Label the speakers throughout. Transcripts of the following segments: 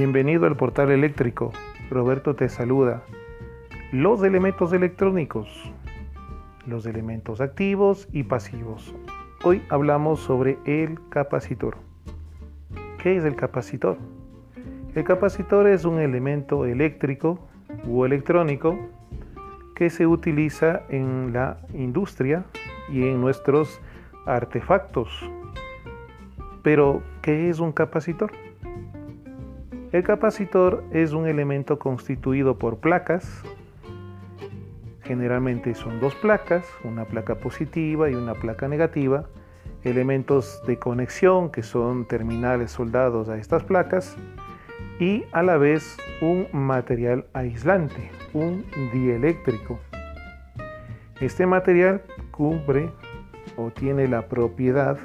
Speaker 1: Bienvenido al portal eléctrico. Roberto te saluda. Los elementos electrónicos. Los elementos activos y pasivos. Hoy hablamos sobre el capacitor. ¿Qué es el capacitor? El capacitor es un elemento eléctrico o electrónico que se utiliza en la industria y en nuestros artefactos. Pero, ¿qué es un capacitor? El capacitor es un elemento constituido por placas. Generalmente son dos placas, una placa positiva y una placa negativa. Elementos de conexión que son terminales soldados a estas placas y a la vez un material aislante, un dieléctrico. Este material cubre o tiene la propiedad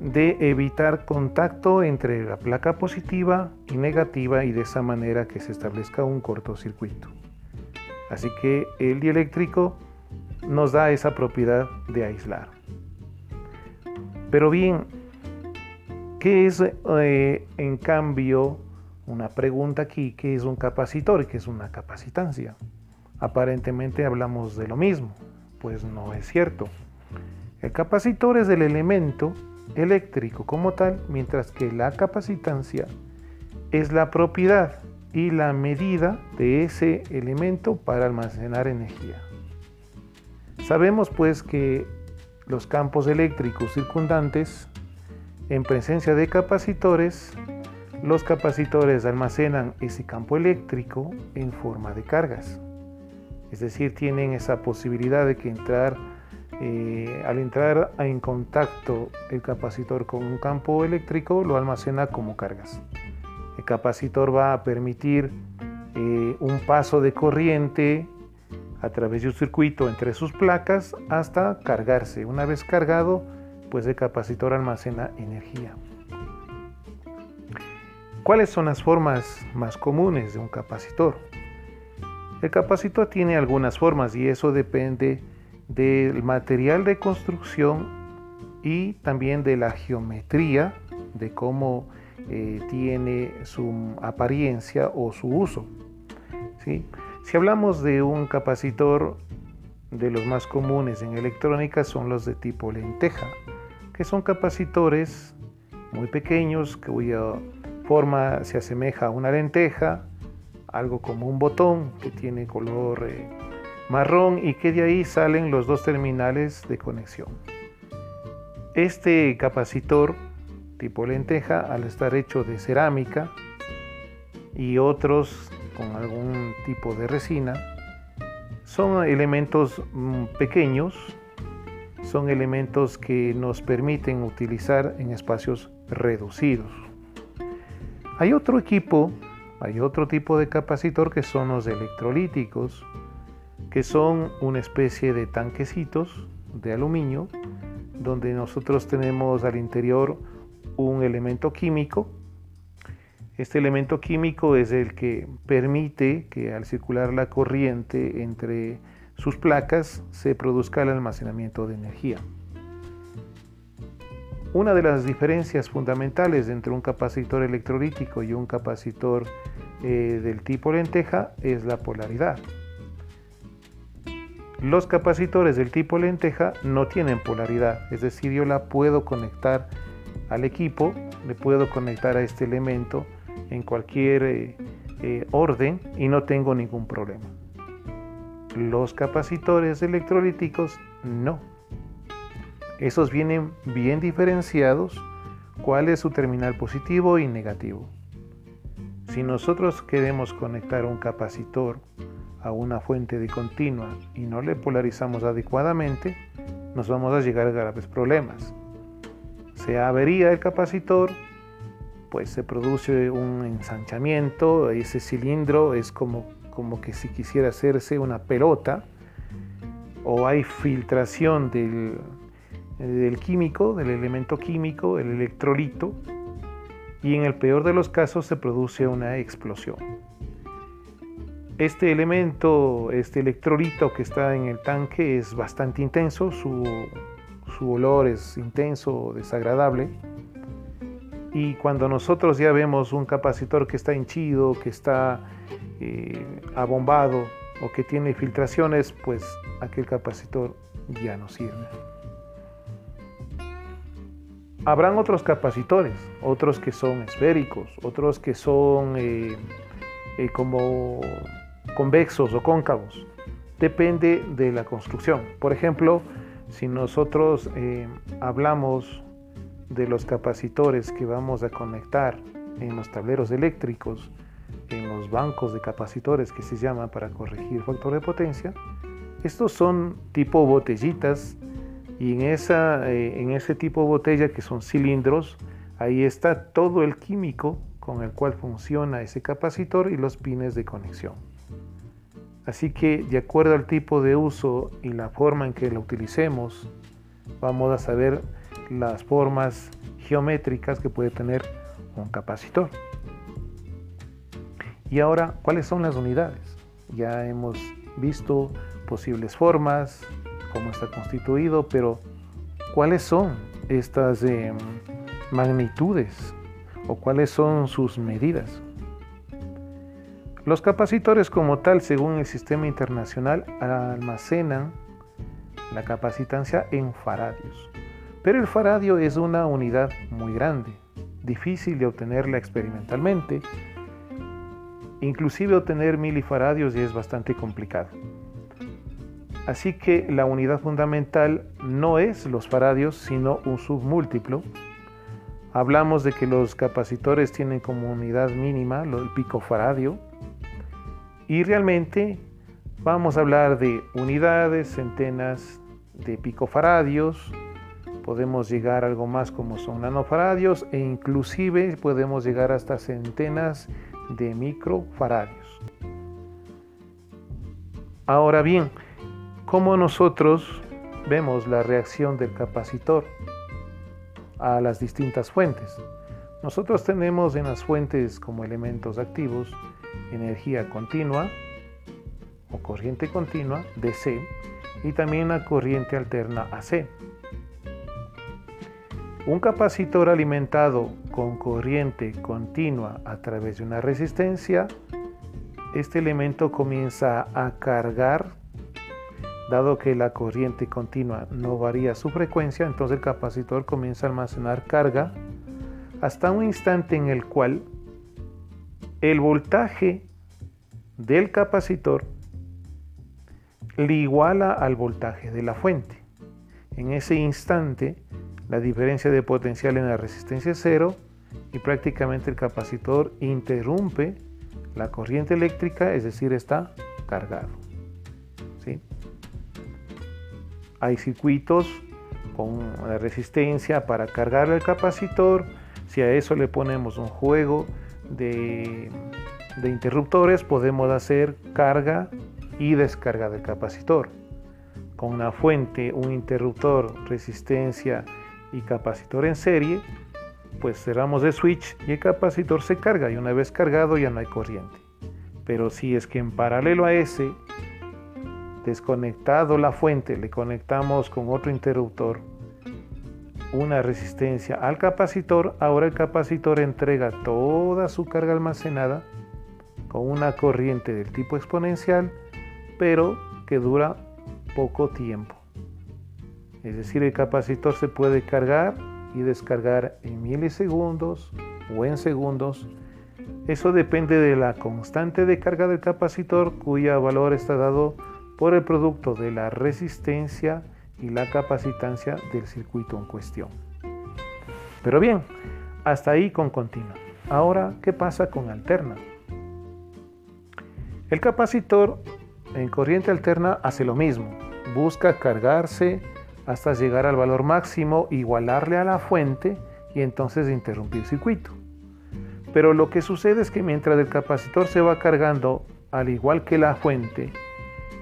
Speaker 1: de evitar contacto entre la placa positiva y negativa y de esa manera que se establezca un cortocircuito. Así que el dieléctrico nos da esa propiedad de aislar. Pero bien, ¿qué es eh, en cambio una pregunta aquí, ¿qué es un capacitor y qué es una capacitancia? Aparentemente hablamos de lo mismo, pues no es cierto. El capacitor es el elemento eléctrico como tal, mientras que la capacitancia es la propiedad y la medida de ese elemento para almacenar energía. Sabemos pues que los campos eléctricos circundantes, en presencia de capacitores, los capacitores almacenan ese campo eléctrico en forma de cargas. Es decir, tienen esa posibilidad de que entrar, eh, al entrar en contacto el capacitor con un campo eléctrico, lo almacena como cargas. El capacitor va a permitir eh, un paso de corriente a través de un circuito entre sus placas hasta cargarse. Una vez cargado, pues el capacitor almacena energía. ¿Cuáles son las formas más comunes de un capacitor? El capacitor tiene algunas formas y eso depende del material de construcción y también de la geometría, de cómo eh, tiene su apariencia o su uso. ¿sí? Si hablamos de un capacitor, de los más comunes en electrónica son los de tipo lenteja, que son capacitores muy pequeños cuya forma se asemeja a una lenteja, algo como un botón que tiene color eh, marrón y que de ahí salen los dos terminales de conexión. Este capacitor tipo lenteja, al estar hecho de cerámica y otros con algún tipo de resina, son elementos mm, pequeños, son elementos que nos permiten utilizar en espacios reducidos. Hay otro equipo, hay otro tipo de capacitor que son los electrolíticos, que son una especie de tanquecitos de aluminio, donde nosotros tenemos al interior un elemento químico. Este elemento químico es el que permite que al circular la corriente entre sus placas se produzca el almacenamiento de energía. Una de las diferencias fundamentales entre un capacitor electrolítico y un capacitor eh, del tipo lenteja es la polaridad. Los capacitores del tipo lenteja no tienen polaridad, es decir, yo la puedo conectar al equipo, le puedo conectar a este elemento en cualquier eh, eh, orden y no tengo ningún problema. Los capacitores electrolíticos no. Esos vienen bien diferenciados cuál es su terminal positivo y negativo. Si nosotros queremos conectar un capacitor a una fuente de continua y no le polarizamos adecuadamente, nos vamos a llegar a graves problemas. Se avería el capacitor, pues se produce un ensanchamiento, ese cilindro es como, como que si quisiera hacerse una pelota, o hay filtración del, del químico, del elemento químico, el electrolito, y en el peor de los casos se produce una explosión. Este elemento, este electrolito que está en el tanque es bastante intenso, su, su olor es intenso, desagradable, Y cuando nosotros ya vemos un capacitor que está hinchido, que está eh, abombado o que tiene filtraciones, pues aquel capacitor ya no sirve. Habrán otros capacitores, otros que son esféricos, otros que son eh, eh, como convexos o cóncavos. Depende de la construcción. Por ejemplo, si nosotros eh, hablamos de los capacitores que vamos a conectar en los tableros eléctricos, en los bancos de capacitores que se llaman para corregir factor de potencia, estos son tipo botellitas y en, esa, eh, en ese tipo de botella que son cilindros, ahí está todo el químico con el cual funciona ese capacitor y los pines de conexión. Así que de acuerdo al tipo de uso y la forma en que lo utilicemos, vamos a saber las formas geométricas que puede tener un capacitor. Y ahora, ¿cuáles son las unidades? Ya hemos visto posibles formas, cómo está constituido, pero ¿cuáles son estas em, magnitudes o cuáles son sus medidas? Los capacitores como tal, según el sistema internacional, almacenan la capacitancia en faradios. Pero el faradio es una unidad muy grande, difícil de obtenerla experimentalmente. Inclusive obtener milifaradios es bastante complicado. Así que la unidad fundamental no es los faradios, sino un submúltiplo. Hablamos de que los capacitores tienen como unidad mínima el picofaradio. Y realmente vamos a hablar de unidades, centenas de picofaradios. Podemos llegar a algo más como son nanofaradios e inclusive podemos llegar hasta centenas de microfaradios. Ahora bien, cómo nosotros vemos la reacción del capacitor a las distintas fuentes. Nosotros tenemos en las fuentes como elementos activos energía continua o corriente continua DC y también la corriente alterna AC. Un capacitor alimentado con corriente continua a través de una resistencia, este elemento comienza a cargar Dado que la corriente continua no varía su frecuencia, entonces el capacitor comienza a almacenar carga hasta un instante en el cual el voltaje del capacitor le iguala al voltaje de la fuente. En ese instante, la diferencia de potencial en la resistencia es cero y prácticamente el capacitor interrumpe la corriente eléctrica, es decir, está cargado. ¿sí? hay circuitos con resistencia para cargar el capacitor. Si a eso le ponemos un juego de, interruptores, podemos hacer carga y descarga del capacitor. Con una fuente, un interruptor, resistencia y capacitor en serie, pues cerramos el switch y el capacitor se carga y una vez cargado ya no hay corriente. Pero si es que en paralelo a ese desconectado la fuente, le conectamos con otro interruptor una resistencia al capacitor, ahora el capacitor entrega toda su carga almacenada con una corriente del tipo exponencial, pero que dura poco tiempo. Es decir, el capacitor se puede cargar y descargar en milisegundos o en segundos. Eso depende de la constante de carga del capacitor cuya valor está dado por el producto de la resistencia y la capacitancia del circuito en cuestión. Pero bien, hasta ahí con continua. Ahora, ¿qué pasa con alterna? El capacitor en corriente alterna hace lo mismo, busca cargarse hasta llegar al valor máximo, igualarle a la fuente y entonces interrumpir el circuito. Pero lo que sucede es que mientras el capacitor se va cargando al igual que la fuente,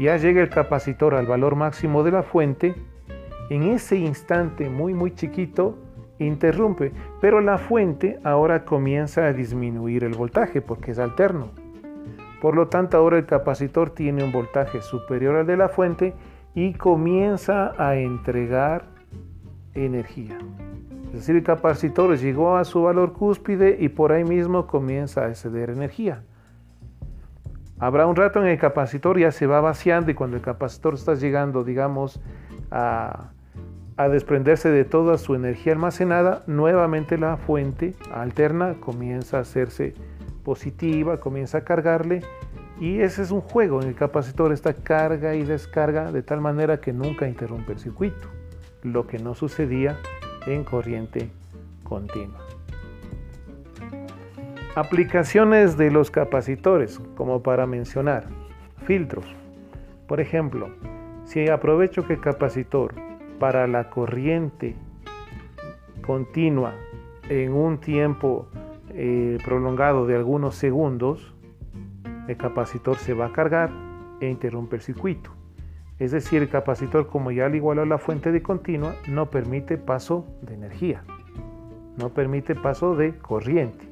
Speaker 1: ya llega el capacitor al valor máximo de la fuente, en ese instante muy muy chiquito interrumpe, pero la fuente ahora comienza a disminuir el voltaje porque es alterno. Por lo tanto, ahora el capacitor tiene un voltaje superior al de la fuente y comienza a entregar energía. Es decir, el capacitor llegó a su valor cúspide y por ahí mismo comienza a exceder energía. Habrá un rato en el capacitor ya se va vaciando y cuando el capacitor está llegando, digamos, a, a desprenderse de toda su energía almacenada, nuevamente la fuente alterna comienza a hacerse positiva, comienza a cargarle y ese es un juego en el capacitor, esta carga y descarga de tal manera que nunca interrumpe el circuito, lo que no sucedía en corriente continua. Aplicaciones de los capacitores, como para mencionar, filtros. Por ejemplo, si aprovecho que el capacitor para la corriente continua en un tiempo eh, prolongado de algunos segundos, el capacitor se va a cargar e interrumpe el circuito. Es decir, el capacitor, como ya le igualó la fuente de continua, no permite paso de energía, no permite paso de corriente.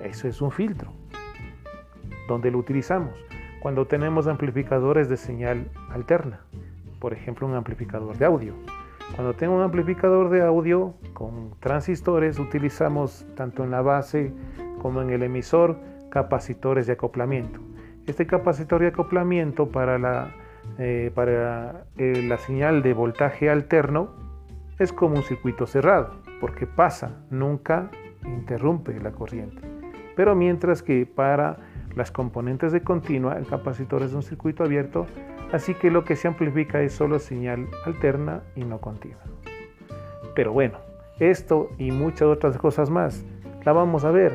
Speaker 1: Eso es un filtro. ¿Dónde lo utilizamos? Cuando tenemos amplificadores de señal alterna, por ejemplo un amplificador de audio. Cuando tengo un amplificador de audio con transistores, utilizamos tanto en la base como en el emisor capacitores de acoplamiento. Este capacitor de acoplamiento para la, eh, para, eh, la señal de voltaje alterno es como un circuito cerrado, porque pasa, nunca interrumpe la corriente. Pero mientras que para las componentes de continua, el capacitor es un circuito abierto, así que lo que se amplifica es solo señal alterna y no continua. Pero bueno, esto y muchas otras cosas más la vamos a ver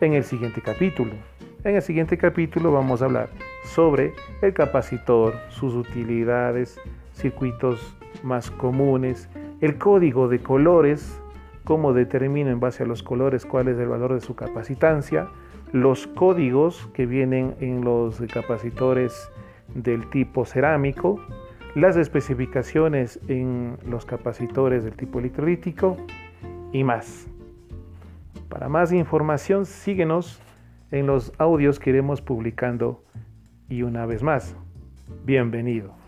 Speaker 1: en el siguiente capítulo. En el siguiente capítulo vamos a hablar sobre el capacitor, sus utilidades, circuitos más comunes, el código de colores, cómo determino en base a los colores cuál es el valor de su capacitancia, los códigos que vienen en los capacitores del tipo cerámico, las especificaciones en los capacitores del tipo electrolítico y más. Para más información síguenos en los audios que iremos publicando y una vez más, bienvenido.